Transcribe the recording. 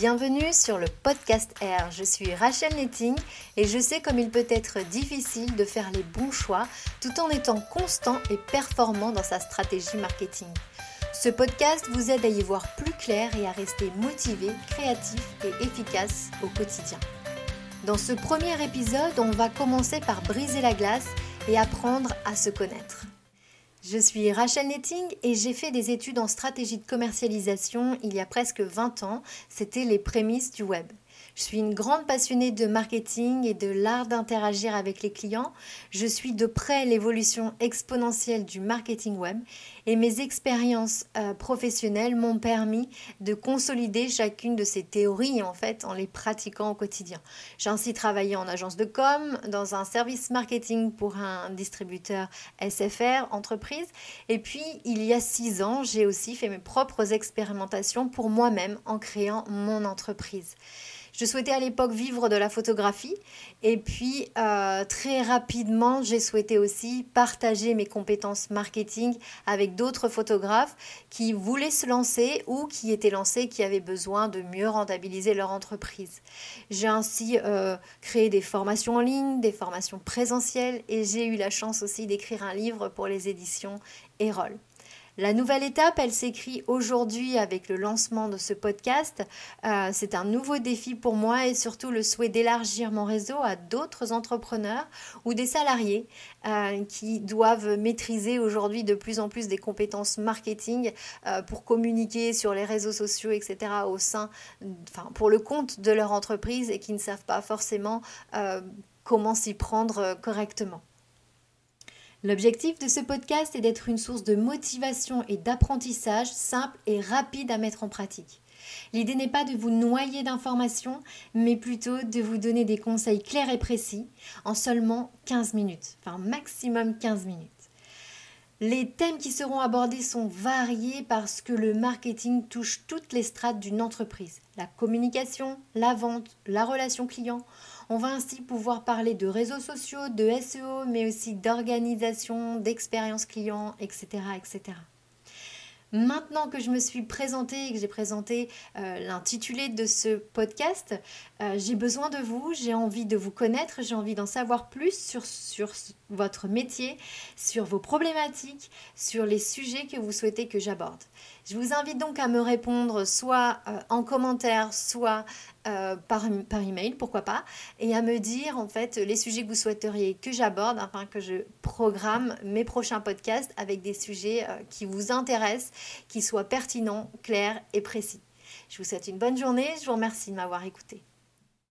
Bienvenue sur le podcast R. Je suis Rachel Netting et je sais comme il peut être difficile de faire les bons choix tout en étant constant et performant dans sa stratégie marketing. Ce podcast vous aide à y voir plus clair et à rester motivé, créatif et efficace au quotidien. Dans ce premier épisode, on va commencer par briser la glace et apprendre à se connaître. Je suis Rachel Netting et j'ai fait des études en stratégie de commercialisation il y a presque 20 ans. C'était les prémices du web. Je suis une grande passionnée de marketing et de l'art d'interagir avec les clients. Je suis de près l'évolution exponentielle du marketing web et mes expériences euh, professionnelles m'ont permis de consolider chacune de ces théories en fait en les pratiquant au quotidien. J'ai ainsi travaillé en agence de com, dans un service marketing pour un distributeur SFR entreprise et puis il y a six ans j'ai aussi fait mes propres expérimentations pour moi-même en créant mon entreprise. Je souhaitais à l'époque vivre de la photographie et puis euh, très rapidement j'ai souhaité aussi partager mes compétences marketing avec d'autres photographes qui voulaient se lancer ou qui étaient lancés, qui avaient besoin de mieux rentabiliser leur entreprise. J'ai ainsi euh, créé des formations en ligne, des formations présentielles et j'ai eu la chance aussi d'écrire un livre pour les éditions Erol. La nouvelle étape, elle s'écrit aujourd'hui avec le lancement de ce podcast. Euh, c'est un nouveau défi pour moi et surtout le souhait d'élargir mon réseau à d'autres entrepreneurs ou des salariés euh, qui doivent maîtriser aujourd'hui de plus en plus des compétences marketing euh, pour communiquer sur les réseaux sociaux, etc. au sein, pour le compte de leur entreprise et qui ne savent pas forcément comment s'y prendre correctement. L'objectif de ce podcast est d'être une source de motivation et d'apprentissage simple et rapide à mettre en pratique. L'idée n'est pas de vous noyer d'informations, mais plutôt de vous donner des conseils clairs et précis en seulement 15 minutes, enfin maximum 15 minutes. Les thèmes qui seront abordés sont variés parce que le marketing touche toutes les strates d'une entreprise. La communication, la vente, la relation client. On va ainsi pouvoir parler de réseaux sociaux, de SEO, mais aussi d'organisation, d'expérience client, etc., etc. Maintenant que je me suis présentée et que j'ai présenté euh, l'intitulé de ce podcast, euh, j'ai besoin de vous, j'ai envie de vous connaître, j'ai envie d'en savoir plus sur, sur votre métier, sur vos problématiques, sur les sujets que vous souhaitez que j'aborde. Je vous invite donc à me répondre soit euh, en commentaire, soit euh, par, par email, pourquoi pas, et à me dire en fait les sujets que vous souhaiteriez que j'aborde afin que je programme mes prochains podcasts avec des sujets euh, qui vous intéressent, qui soient pertinents, clairs et précis. Je vous souhaite une bonne journée, je vous remercie de m'avoir écouté.